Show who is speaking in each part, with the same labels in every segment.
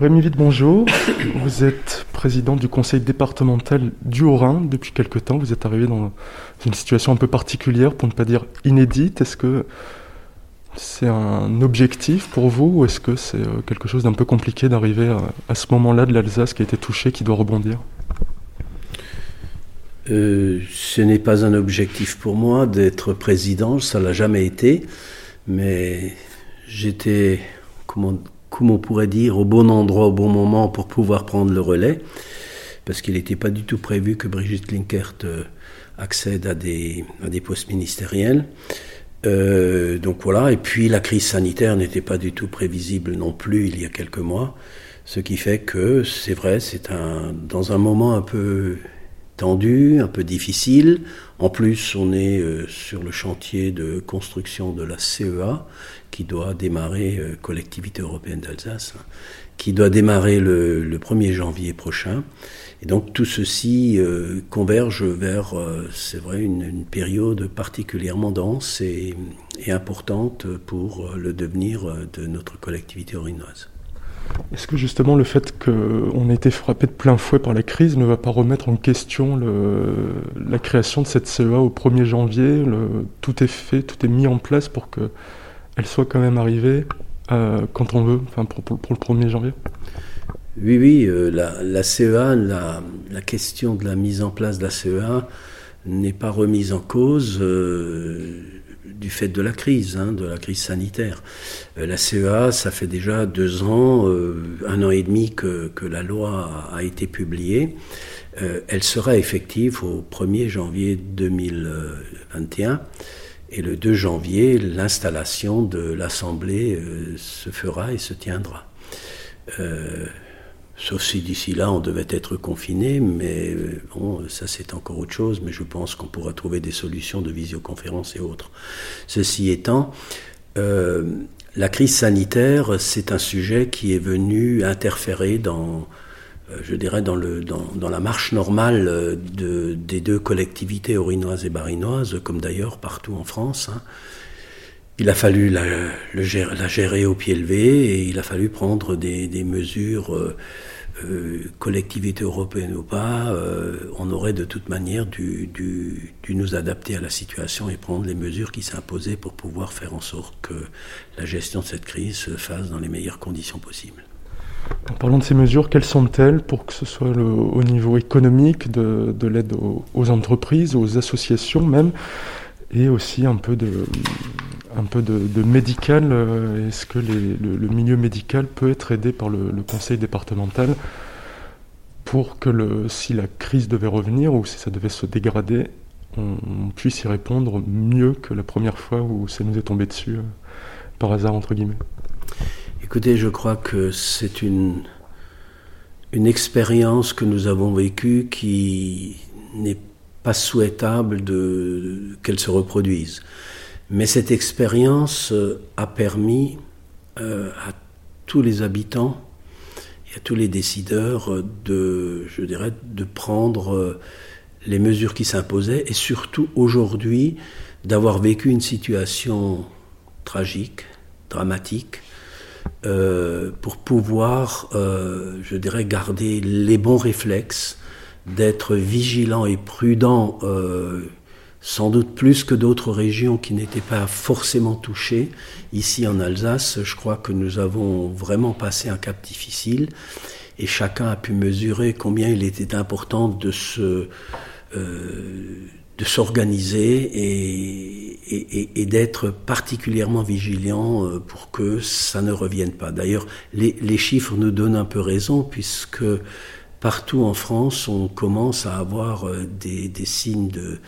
Speaker 1: Rémi Vite, bonjour. Vous êtes président du conseil départemental du Haut-Rhin depuis quelque temps. Vous êtes arrivé dans une situation un peu particulière, pour ne pas dire inédite. Est-ce que c'est un objectif pour vous ou est-ce que c'est euh, quelque chose d'un peu compliqué d'arriver à, ce moment-là de l'Alsace qui a été touché, qui doit rebondir?
Speaker 2: Euh, Ce n'est pas un objectif pour moi d'être président, ça l'a jamais été, mais j'étais, comment comme on pourrait dire, au bon endroit, au bon moment pour pouvoir prendre le relais, parce qu'il n'était pas du tout prévu que Brigitte Klinkert euh, accède à des, postes ministériels. Euh, donc voilà, et puis la crise sanitaire n'était pas du tout prévisible non plus il y a quelques mois, ce qui fait que c'est vrai, c'est un, dans un moment un peu tendu, un peu difficile. En plus, on est euh, sur le chantier de construction de la CEA, qui doit démarrer, euh, Collectivité européenne d'Alsace, hein, qui doit démarrer le, 1er janvier prochain. Et donc tout ceci euh, converge vers, c'est vrai, une, période particulièrement dense et, et importante pour le devenir de notre collectivité orinoise.
Speaker 1: Est-ce que justement le fait qu'on ait été frappé de plein fouet par la crise ne va pas remettre en question la création de cette CEA au 1er janvier Tout est fait, tout est mis en place pour qu'elle soit quand même arrivée euh, quand on veut, enfin pour, le 1er janvier?
Speaker 2: Oui, oui, euh, la, CEA, la, question de la mise en place de la CEA n'est pas remise en cause. Euh, du fait de la crise, hein, de la crise sanitaire. Euh, la CEA, ça fait déjà deux ans, euh, un an et demi que, la loi a, été publiée. Euh, elle sera effective au 1er janvier 2021. Et le 2 janvier, l'installation de l'Assemblée se fera et se tiendra. Sauf si d'ici là on devait être confiné, mais euh, bon, ça c'est encore autre chose, mais je pense qu'on pourra trouver des solutions de visioconférence et autres. Ceci étant, euh, la crise sanitaire, c'est un sujet qui est venu interférer dans, euh, je dirais, dans, la marche normale de, des deux collectivités orinoises et barinoises, comme d'ailleurs partout en France. Hein. Il a fallu la, gérer au pied levé et il a fallu prendre des mesures euh, collectivité européenne ou pas, euh, on aurait de toute manière dû, nous adapter à la situation et prendre les mesures qui s'imposaient pour pouvoir faire en sorte que la gestion de cette crise se fasse dans les meilleures conditions possibles.
Speaker 1: En parlant de ces mesures, quelles sont-elles pour que ce soit au niveau économique, de, l'aide aux, entreprises, aux associations même, et aussi un peu de, un peu de, médical. Euh, est-ce que le, milieu médical peut être aidé par le, conseil départemental pour que le, si la crise devait revenir ou si ça devait se dégrader, on, puisse y répondre mieux que la première fois où ça nous est tombé dessus euh, par hasard entre guillemets?
Speaker 2: Écoutez, je crois que c'est une, une expérience que nous avons vécue qui n'est pas souhaitable qu'elle se reproduise. Mais cette expérience euh, a permis euh, à tous les habitants et à tous les décideurs euh, de, je dirais, de prendre les mesures qui s'imposaient et surtout aujourd'hui d'avoir vécu une situation tragique, dramatique, pour pouvoir, je dirais, garder les bons réflexes, d'être vigilant et prudent sans doute plus que d'autres régions qui n'étaient pas forcément touchées. Ici en Alsace, je crois que nous avons vraiment passé un cap difficile et chacun a pu mesurer combien il était important de se euh, de s'organiser et, et, et d'être particulièrement vigilant euh, pour que ça ne revienne pas. D'ailleurs, les, les chiffres nous donnent un peu raison puisque partout en France, on commence à avoir euh, des, des signes de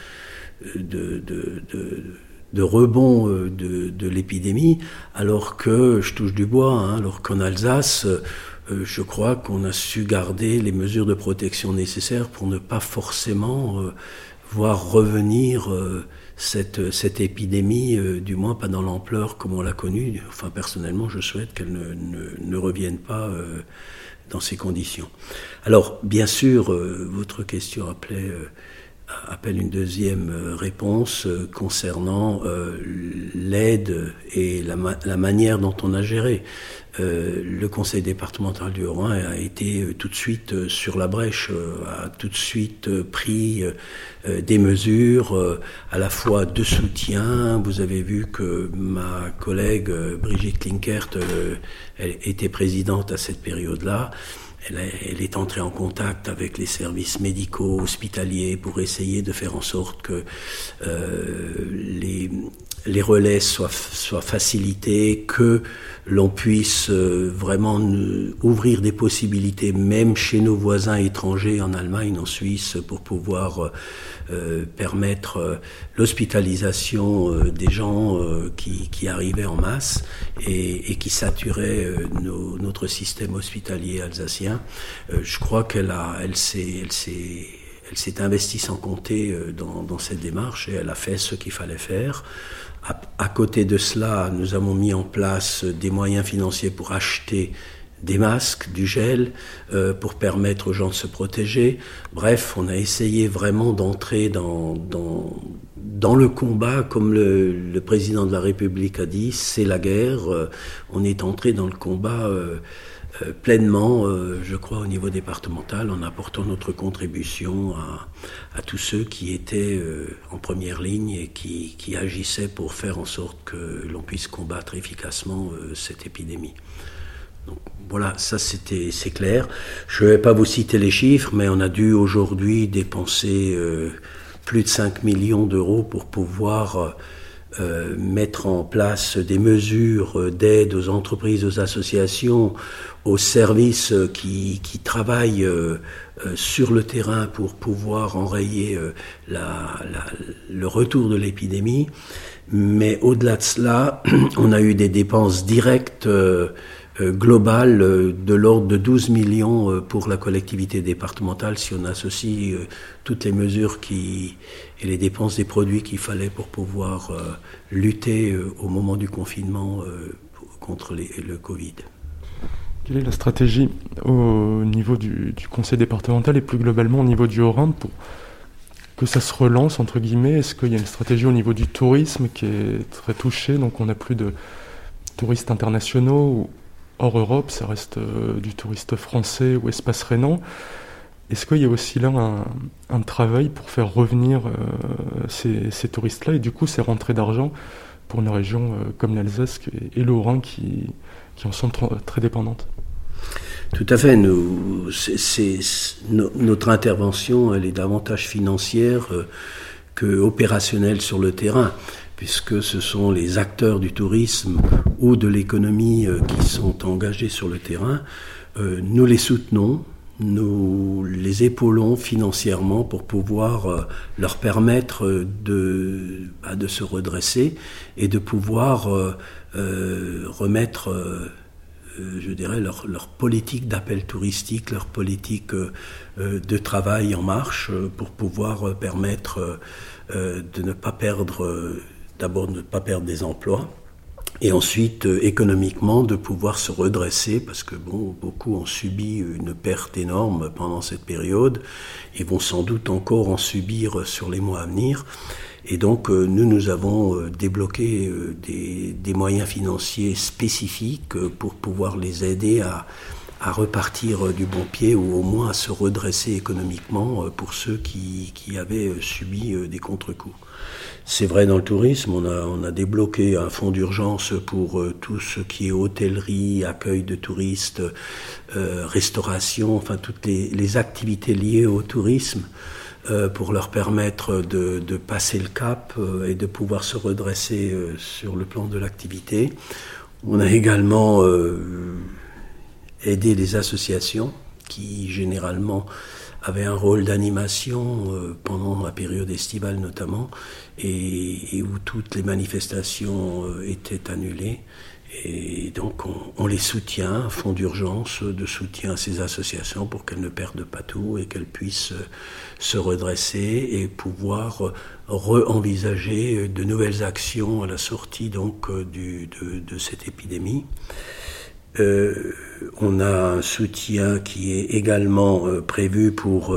Speaker 2: de, rebond euh, de, l'épidémie, alors que, je touche du bois, hein, alors qu'en Alsace, euh, je crois qu'on a su garder les mesures de protection nécessaires pour ne pas forcément euh, voir revenir cette, cette épidémie, du moins pas dans l'ampleur comme on l'a connue. Enfin, personnellement, je souhaite qu'elle ne, ne, revienne pas dans ces conditions. Alors, bien sûr, votre question appelait appelle une deuxième euh, réponse euh, concernant euh, l'aide et la, manière dont on a géré. le conseil départemental du Haut-Rhin a été tout de suite sur la brèche, a tout de suite pris des mesures à la fois de soutien. Vous avez vu que ma collègue Brigitte Klinkert était présidente à cette période-là. Elle, est entrée en contact avec les services médicaux, hospitaliers, pour essayer de faire en sorte que euh, les, les relais soient, soient facilités, que l'on puisse euh, vraiment ouvrir des possibilités, même chez nos voisins étrangers en Allemagne, en Suisse, pour pouvoir euh, permettre euh, l'hospitalisation des gens qui, qui, arrivaient en masse et, et qui saturaient nos, notre système hospitalier alsacien. je crois qu'elle a, elle s'est, elle s'est investie sans compter dans, dans, cette démarche et elle a fait ce qu'il fallait faire. À, côté de cela, nous avons mis en place des moyens financiers pour acheter des masques, du gel, euh, pour permettre aux gens de se protéger. Bref, on a essayé vraiment d'entrer dans, dans, le combat, comme le, président de la République a dit, c'est la guerre. Euh, on est entré dans le combat. Euh, euh, pleinement, euh, je crois, au niveau départemental, en apportant notre contribution à, tous ceux qui étaient euh, en première ligne et qui, agissaient pour faire en sorte que l'on puisse combattre efficacement cette épidémie. Donc, voilà, ça c'était c'est clair. Je ne vais pas vous citer les chiffres, mais on a dû aujourd'hui dépenser plus de 5 millions d'euros pour pouvoir mettre en place des mesures d'aide aux entreprises, aux associations, aux services euh, qui, qui travaillent euh, euh, sur le terrain pour pouvoir enrayer la, la, le retour de l'épidémie. Mais au-delà de cela, on a eu des dépenses directes globales de l'ordre de 12 millions pour la collectivité départementale si on associe toutes les mesures qui, et les dépenses des produits qu'il fallait pour pouvoir lutter au moment du confinement contre le Covid.
Speaker 1: Quelle est la stratégie au niveau du, conseil départemental et plus globalement au niveau du Haut-Rhin pour que ça se relance, entre guillemets? Est-ce qu'il y a une stratégie au niveau du tourisme qui est très touché Donc on n'a plus de touristes internationaux hors Europe, ça reste euh, du touriste français ou espace rhénan. Est-ce qu'il y a aussi là un, travail pour faire revenir euh, ces, touristes-là et du coup ces rentrées d'argent pour une région euh, comme l'Alsace et, le qui, qui en sont très dépendantes?
Speaker 2: Tout à fait. Notre intervention, elle est davantage financière euh, que sur le terrain, puisque ce sont les acteurs du tourisme ou de l'économie euh, qui sont engagés sur le terrain. Euh, nous les soutenons, nous les épaulons financièrement pour pouvoir leur permettre de, bah, de se redresser et de pouvoir remettre euh, je dirais, leur, leur politique d'appel touristique, leur politique euh, euh, de travail en marche pour pouvoir permettre de ne pas perdre, d'abord de ne pas perdre des emplois, et ensuite économiquement de pouvoir se redresser parce que bon, beaucoup ont subi une perte énorme pendant cette période et vont sans doute encore en subir sur les mois à venir. Et donc, euh, nous, nous avons euh, débloqué euh, des, des, moyens financiers spécifiques pour pouvoir les aider à, à, repartir du bon pied ou au moins à se redresser économiquement pour ceux qui, qui avaient subi des contre-coups. C'est vrai dans le tourisme, on a, on a débloqué un fonds d'urgence pour tout ce qui est hôtellerie, accueil de touristes, euh, restauration, enfin toutes les, les activités liées au tourisme. Euh, pour leur permettre de, de, passer le cap euh, et de pouvoir se redresser euh, sur le plan de l'activité. On a également aidé les associations qui généralement avaient un rôle d'animation pendant la période estivale notamment et, où toutes les manifestations étaient annulées. Et donc on, les soutient, fonds d'urgence de soutien à ces associations pour qu'elles ne perdent pas tout et qu'elles puissent se redresser et pouvoir re-envisager de nouvelles actions à la sortie donc de, cette épidémie. On a un soutien qui est également prévu pour,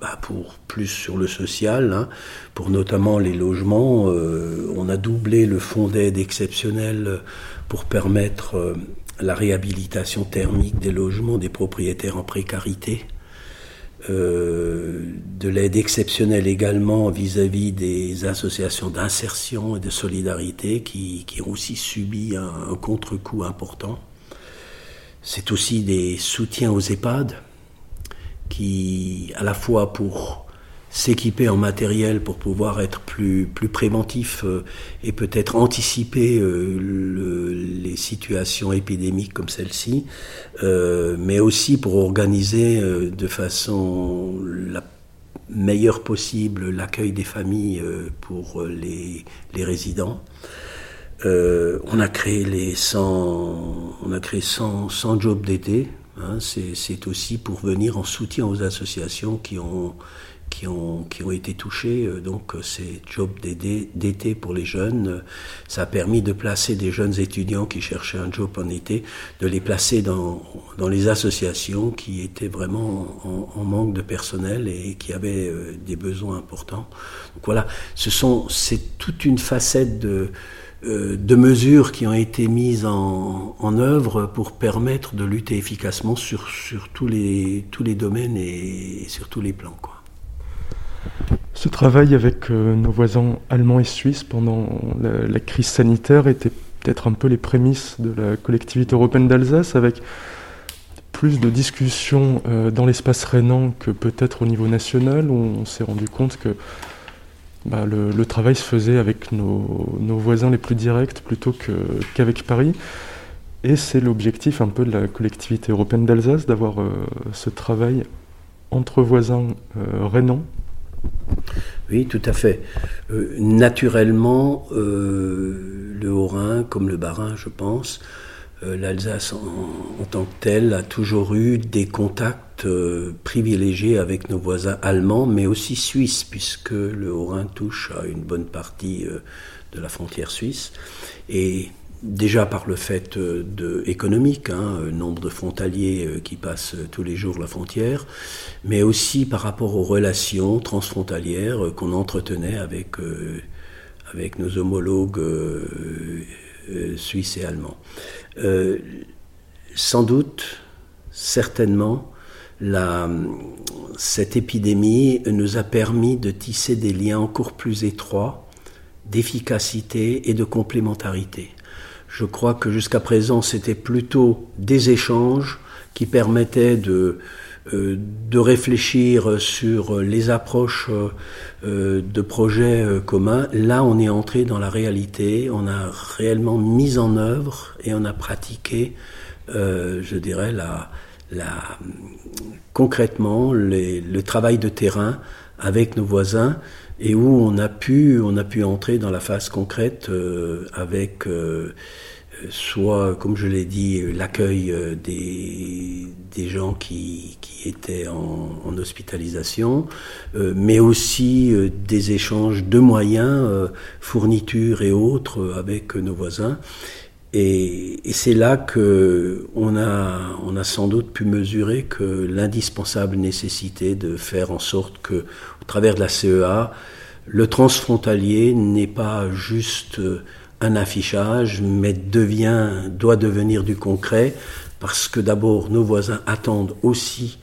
Speaker 2: bah, pour plus sur le social, hein, pour notamment les logements. on a doublé le fonds d'aide exceptionnel pour permettre la réhabilitation thermique des logements des propriétaires en précarité. Euh, de l'aide exceptionnelle également vis-à-vis des associations d'insertion et de solidarité qui, ont aussi subi un, un contre-coup important. C'est aussi des soutiens aux EHPAD qui, à la fois pour s'équiper en matériel pour pouvoir être plus, plus préventif euh, et peut-être anticiper euh, les situations épidémiques comme celle-ci, euh, mais aussi pour organiser de façon la meilleure possible l'accueil des familles pour les, les résidents. On a créé les 100, on a créé 100, 100 jobs d'été. Hein, c'est aussi pour venir en soutien aux associations qui ont qui ont, qui ont été touchés. Euh, donc euh, ces jobs d'été pour les jeunes, euh, ça a permis de placer des jeunes étudiants qui cherchaient un job en été, de les placer dans, dans les associations qui étaient vraiment en, manque de personnel et qui avaient des besoins importants. Donc voilà, c'est toute une facette de de mesures qui ont été mises en, œuvre pour permettre de lutter efficacement sur, tous, les, tous les domaines et, et sur tous les plans. Quoi.
Speaker 1: Ce travail avec euh, nos voisins allemands et suisses pendant la, crise sanitaire était peut-être un peu les prémices de la collectivité européenne d'Alsace, avec plus de discussions euh, dans l'espace rhénan que peut-être au niveau national, où on s'est rendu compte que bah, le, travail se faisait avec nos, voisins les plus directs plutôt qu'avec Paris. Et c'est l'objectif un peu de la collectivité européenne d'Alsace, d'avoir euh, ce travail entre voisins rhénans
Speaker 2: oui, tout à fait. Euh, naturellement, euh, le Haut-Rhin, comme le Bas-Rhin, je pense, euh, l'Alsace en, tant que telle a toujours eu des contacts privilégiés avec nos voisins allemands, mais aussi suisses, puisque le Haut-Rhin touche à une bonne partie de la frontière suisse. Et déjà par le fait euh, économique, hein, euh, nombre de frontaliers euh, qui passent tous les jours la frontière, mais aussi par rapport aux relations transfrontalières qu'on entretenait avec, avec nos homologues suisses et allemands. sans doute, certainement, cette épidémie nous a permis de tisser des liens encore plus étroits d'efficacité et de complémentarité. Je crois que jusqu'à présent, c'était plutôt des échanges qui permettaient de, euh, de réfléchir sur les approches euh, de projets euh, communs. Là, on est entré dans la réalité, on a réellement mis en œuvre et on a pratiqué, je dirais, la, la, concrètement le travail de terrain avec nos voisins et où on a pu, on a pu entrer dans la phase concrète euh, avec euh, soit, comme je l'ai dit, l'accueil euh, des, des gens qui, qui étaient en, hospitalisation, mais aussi des échanges de moyens, fournitures et autres avec nos voisins. Et, et c'est là que on a, on a sans doute pu mesurer que l'indispensable nécessité de faire en sorte que, au travers de la CEA, le transfrontalier n'est pas juste un affichage, mais devient, doit devenir du concret, parce que d'abord nos voisins attendent aussi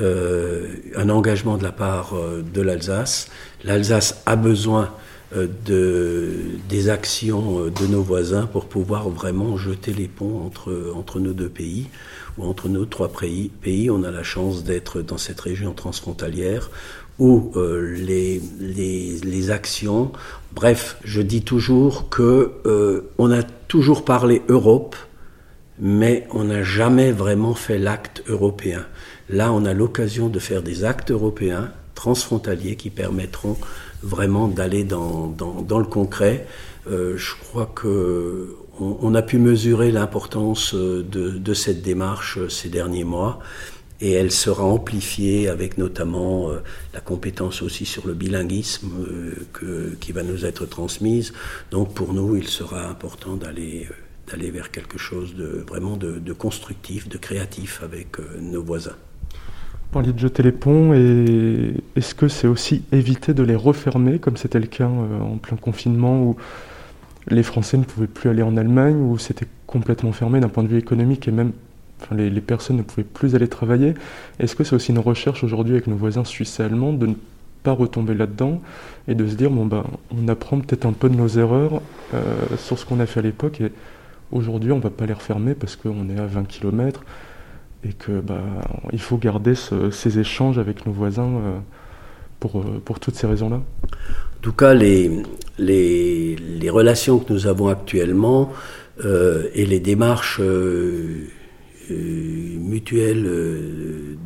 Speaker 2: euh, un engagement de la part euh, de l'Alsace. L'Alsace a besoin euh, de, des actions euh, de nos voisins pour pouvoir vraiment jeter les ponts entre, entre nos deux pays ou entre nos trois pays. On a la chance d'être dans cette région transfrontalière où euh, les, les, actions, bref, je dis toujours que on a toujours parlé Europe, mais on n'a jamais vraiment fait l'acte européen. Là, on a l'occasion de faire des actes européens transfrontaliers qui permettront vraiment d'aller dans, dans, dans, le concret. Euh, je crois que on, a pu mesurer l'importance de, cette démarche ces derniers mois et elle sera amplifiée avec notamment euh, la compétence aussi sur le bilinguisme euh, qui va nous être transmise. Donc pour nous, il sera important d'aller d'aller vers quelque chose de vraiment de, constructif, de créatif avec nos voisins.
Speaker 1: Vous parliez de jeter les ponts, et est-ce que c'est aussi éviter de les refermer, comme c'était le cas en plein confinement, où les Français ne pouvaient plus aller en Allemagne, où c'était complètement fermé d'un point de vue économique, et même enfin, les, personnes ne pouvaient plus aller travailler. Est-ce que c'est aussi une recherche aujourd'hui avec nos voisins suisses et allemands de ne pas retomber là-dedans et de se dire bon ben on apprend peut-être un peu de nos erreurs euh, sur ce qu'on a fait à l'époque et aujourd'hui on va pas les refermer parce qu'on est à 20 km et que bah, il faut garder ces échanges avec nos voisins euh, pour, euh, pour toutes ces raisons-là.
Speaker 2: En tout cas, les, relations que nous avons actuellement et les démarches mutuelles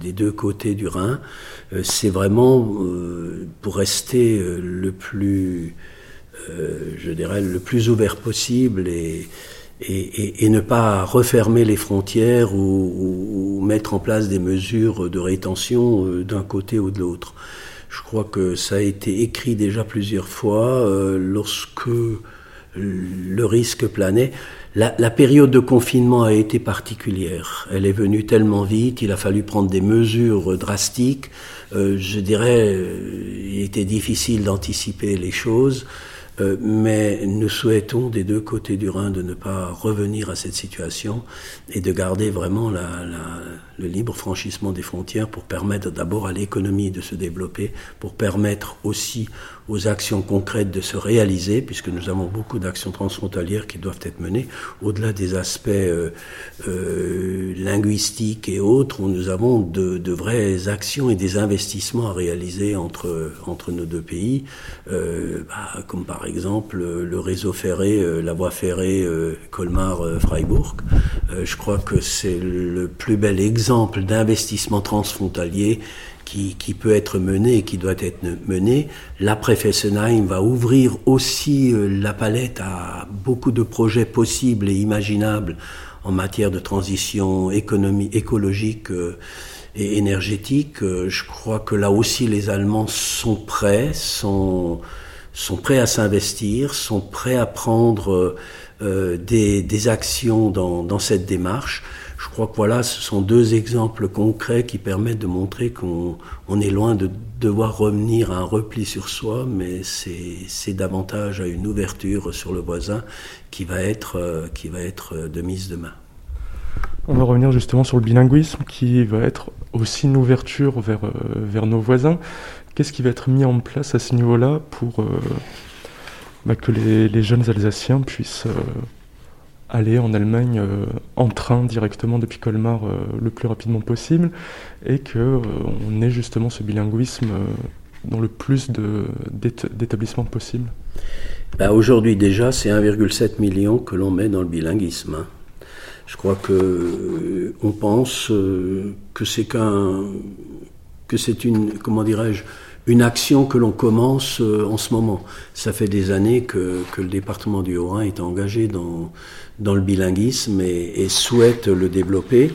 Speaker 2: des deux côtés du Rhin euh, c'est vraiment euh, pour rester euh, le plus, je dirais, le plus ouvert possible et, et, ne pas refermer les frontières ou, mettre en place des mesures de rétention d'un côté ou de l'autre. Je crois que ça a été écrit déjà plusieurs fois lorsque le risque planait. La, la, période de confinement a été particulière. Elle est venue tellement vite, il a fallu prendre des mesures drastiques. Euh, je dirais, euh, il était difficile d'anticiper les choses. Euh, mais nous souhaitons des deux côtés du Rhin de ne pas revenir à cette situation et de garder vraiment la, la, le libre franchissement des frontières pour permettre d'abord à l'économie de se développer, pour permettre aussi aux actions concrètes de se réaliser, puisque nous avons beaucoup d'actions transfrontalières qui doivent être menées, au-delà des aspects euh, euh, linguistiques et autres, où nous avons de, de, vraies actions et des investissements à réaliser entre, entre nos deux pays, euh, bah, comme par exemple le réseau ferré, euh, la voie ferrée euh, Colmar-Freiburg. Je crois que c'est le plus bel exemple d'investissement transfrontalier qui, qui, peut être mené et qui doit être mené. L'après Fessenheim va ouvrir aussi euh, la palette à beaucoup de projets possibles et imaginables en matière de transition économie, écologique euh, et énergétique. Euh, je crois que là aussi les Allemands sont prêts, sont, sont prêts à s'investir, sont prêts à prendre euh, des, des, actions dans, cette démarche. Je crois que voilà, ce sont deux exemples concrets qui permettent de montrer qu'on on est loin de devoir revenir à un repli sur soi, mais c'est davantage à une ouverture sur le voisin qui va être, euh, qui va être de mise de main.
Speaker 1: On va revenir justement sur le bilinguisme qui va être aussi une ouverture vers, euh, vers nos voisins. Qu'est-ce qui va être mis en place à ce niveau-là pour euh, bah, que les, jeunes Alsaciens puissent aller en Allemagne euh, en train directement depuis Colmar euh, le plus rapidement possible et que euh, on ait justement ce bilinguisme dans le plus d'établissements possible
Speaker 2: bah Aujourd'hui déjà, c'est 1,7 million que l'on met dans le bilinguisme. Hein. Je crois que on pense que c'est qu'un que c'est une comment dirais-je une action que l'on commence en ce moment. Ça fait des années que, le département du Haut-Rhin est engagé dans le bilinguisme et, souhaite le développer.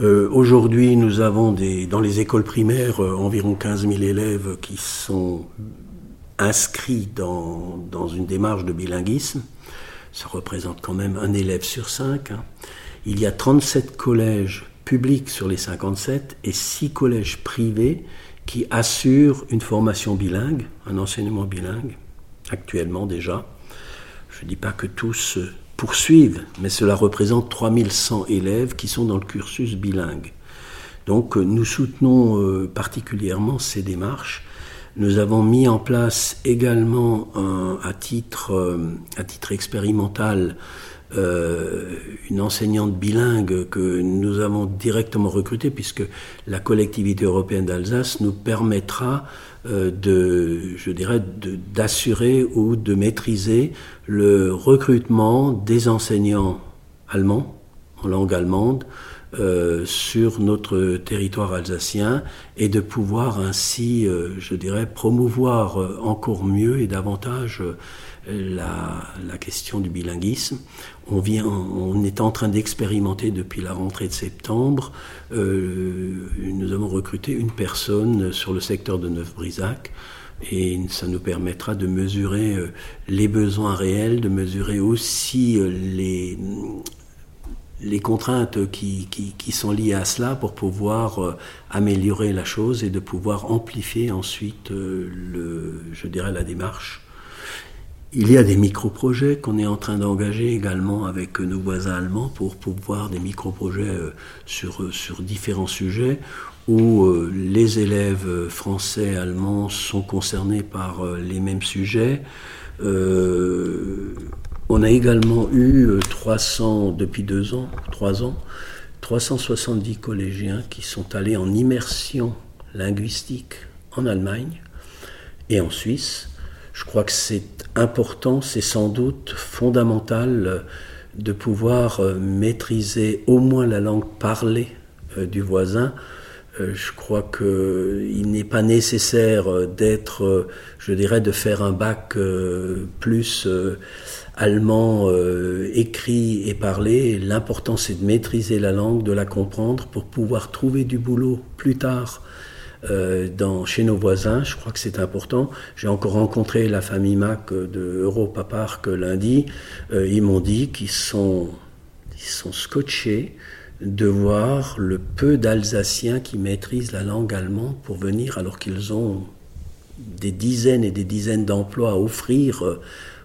Speaker 2: Euh, Aujourd'hui, nous avons dans les écoles primaires euh, environ 15 000 élèves qui sont inscrits dans, dans, une démarche de bilinguisme. Ça représente quand même un élève sur cinq. Hein. Il y a 37 collèges publics sur les 57 et 6 collèges privés qui assurent une formation bilingue, un enseignement bilingue, actuellement déjà. Je ne dis pas que tous poursuivent, mais cela représente 3100 élèves qui sont dans le cursus bilingue. Donc euh, nous soutenons euh, particulièrement ces démarches. Nous avons mis en place également à, titre, euh, à titre expérimental une enseignante bilingue que nous avons directement recrutée puisque la collectivité européenne d'Alsace nous permettra euh, de, d'assurer ou de maîtriser le recrutement des enseignants allemands en langue allemande euh, sur notre territoire alsacien et de pouvoir ainsi, euh, je dirais, promouvoir encore mieux et davantage la, question du bilinguisme. On, est en train d'expérimenter depuis la rentrée de septembre. Euh, nous avons recruté une personne sur le secteur de Neuf-Brisac et ça nous permettra de mesurer les besoins réels, de mesurer aussi les, les contraintes qui, qui, sont liées à cela pour pouvoir améliorer la chose et de pouvoir amplifier ensuite, le, je dirais, la démarche il y a des micro-projets qu'on est en train d'engager également avec nos voisins allemands pour pouvoir des micro-projets euh, sur, euh, sur différents sujets où euh, les élèves français allemands sont concernés par les mêmes sujets. On a également eu 300, depuis deux ans, trois ans, 370 collégiens qui sont allés en immersion linguistique en Allemagne et en Suisse je crois que c'est important, c'est sans doute fondamental euh, de pouvoir euh, maîtriser au moins la langue parlée euh, du voisin. Je crois qu'il n'est pas nécessaire d'être, je dirais, de faire un bac plus allemand écrit et parlé. L'important, c'est de maîtriser la langue, de la comprendre pour pouvoir trouver du boulot plus tard euh, dans, chez nos voisins. Je crois que c'est important. J'ai encore rencontré la famille Mac de Europa Park lundi. Euh, ils m'ont dit qu'ils sont, ils sont scotchés de voir le peu d'Alsaciens qui maîtrisent la langue allemande pour venir alors qu'ils ont des dizaines et des dizaines d'emplois à offrir euh,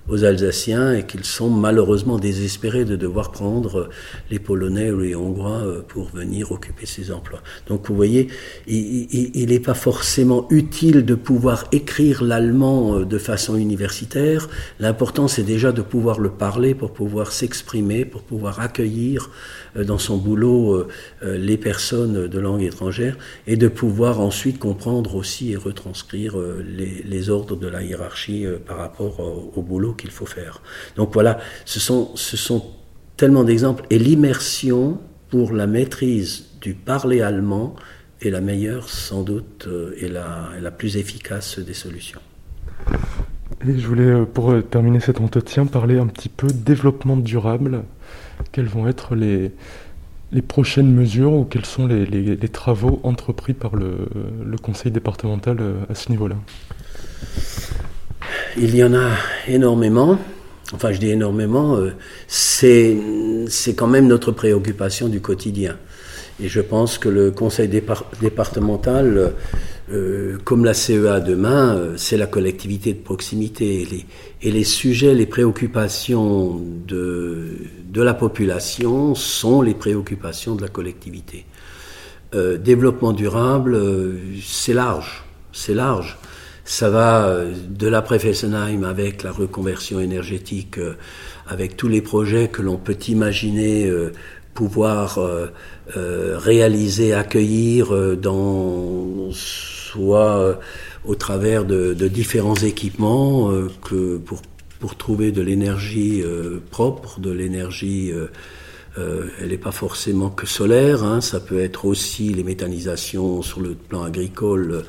Speaker 2: aux Alsaciens et qu'ils sont malheureusement désespérés de devoir prendre les Polonais ou les Hongrois euh, pour venir occuper ces emplois. Donc vous voyez, il n'est pas forcément utile de pouvoir écrire l'allemand euh, de façon universitaire. L'important c'est déjà de pouvoir le parler pour pouvoir s'exprimer, pour pouvoir accueillir euh, dans son boulot les personnes de langue étrangère et de pouvoir ensuite comprendre aussi et retranscrire les ordres de la hiérarchie par rapport au boulot qu'il faut faire. Donc voilà, ce sont, ce sont tellement d'exemples. Et l'immersion pour la maîtrise du parler allemand est la meilleure, sans doute, euh, et la, la plus efficace des solutions.
Speaker 1: Je voulais, euh, pour euh, terminer cet entretien, parler un petit peu développement durable. Quelles vont être les, les prochaines mesures ou quels sont les, les, les travaux entrepris par le, le conseil départemental à ce niveau-là?
Speaker 2: Il y en a énormément. Enfin, je dis énormément. Euh, c'est, quand même notre préoccupation du quotidien. Et je pense que le conseil départemental, euh, comme la CEA demain, euh, c'est la collectivité de proximité. Et les, et les, sujets, les préoccupations de, de la population sont les préoccupations de la collectivité. développement durable, c'est large. C'est large. Ça va euh, de la Fessenheim avec la reconversion énergétique, euh, avec tous les projets que l'on peut imaginer euh, pouvoir réaliser, accueillir dans soit au travers de, différents équipements que pour, pour trouver de l'énergie propre, de l'énergie elle n'est pas forcément que solaire, hein, ça peut être aussi les méthanisations sur le plan agricole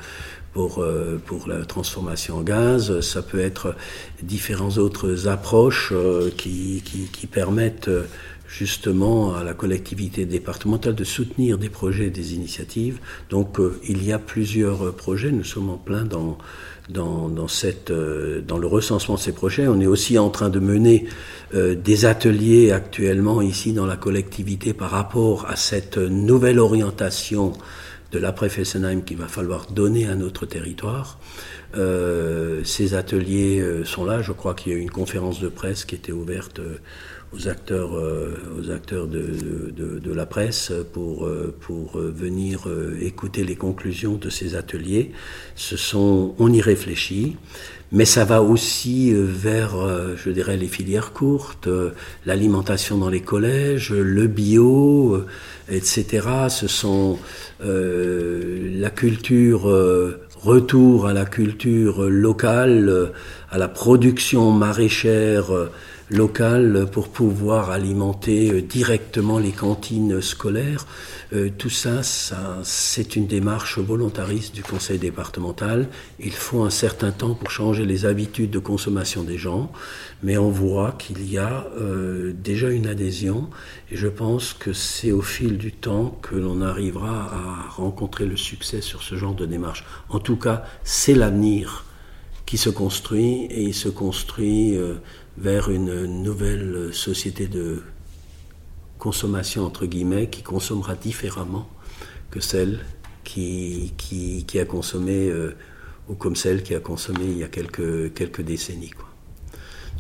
Speaker 2: pour, euh, pour la transformation en gaz, ça peut être différentes autres approches euh, qui, qui, qui, permettent euh, justement à la collectivité départementale de soutenir des projets, des initiatives. Donc il y a plusieurs projets, nous sommes en plein dans, dans, dans, cette, dans le recensement de ces projets. On est aussi en train de mener des ateliers actuellement ici dans la collectivité par rapport à cette nouvelle orientation de l'après Fessenheim qu'il va falloir donner à notre territoire. Euh, ces ateliers euh, sont là. Je crois qu'il y a eu une conférence de presse qui était ouverte euh, aux acteurs, aux acteurs de, de, la presse pour, pour venir écouter les conclusions de ces ateliers. Ce sont, on y réfléchit, mais ça va aussi vers, je dirais, les filières courtes, l'alimentation dans les collèges, le bio, etc. Ce sont euh, la culture, retour à la culture locale, euh, à la production maraîchère locale pour pouvoir alimenter directement les cantines scolaires. tout ça, ça c'est une démarche volontariste du conseil départemental. Il faut un certain temps pour changer les habitudes de consommation des gens mais on voit qu'il y a euh, déjà une adhésion et je pense que c'est au fil du temps que l'on arrivera à rencontrer le succès sur ce genre de démarche. En tout cas, c'est l'avenir qui se construit et il se construit euh, vers une nouvelle société de consommation, entre guillemets, qui consommera différemment que celle qui, qui, a consommé, euh, ou comme celle qui a consommé il y a quelques, quelques décennies. Quoi.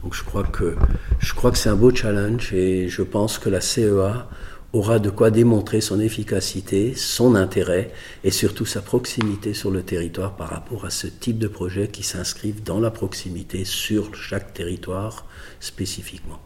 Speaker 2: Donc je crois que, je crois que c'est un beau challenge et je pense que la CEA aura de quoi démontrer son efficacité, son intérêt et surtout sa proximité sur le territoire par rapport à ce type de projet qui s'inscrivent dans la proximité sur chaque territoire spécifiquement.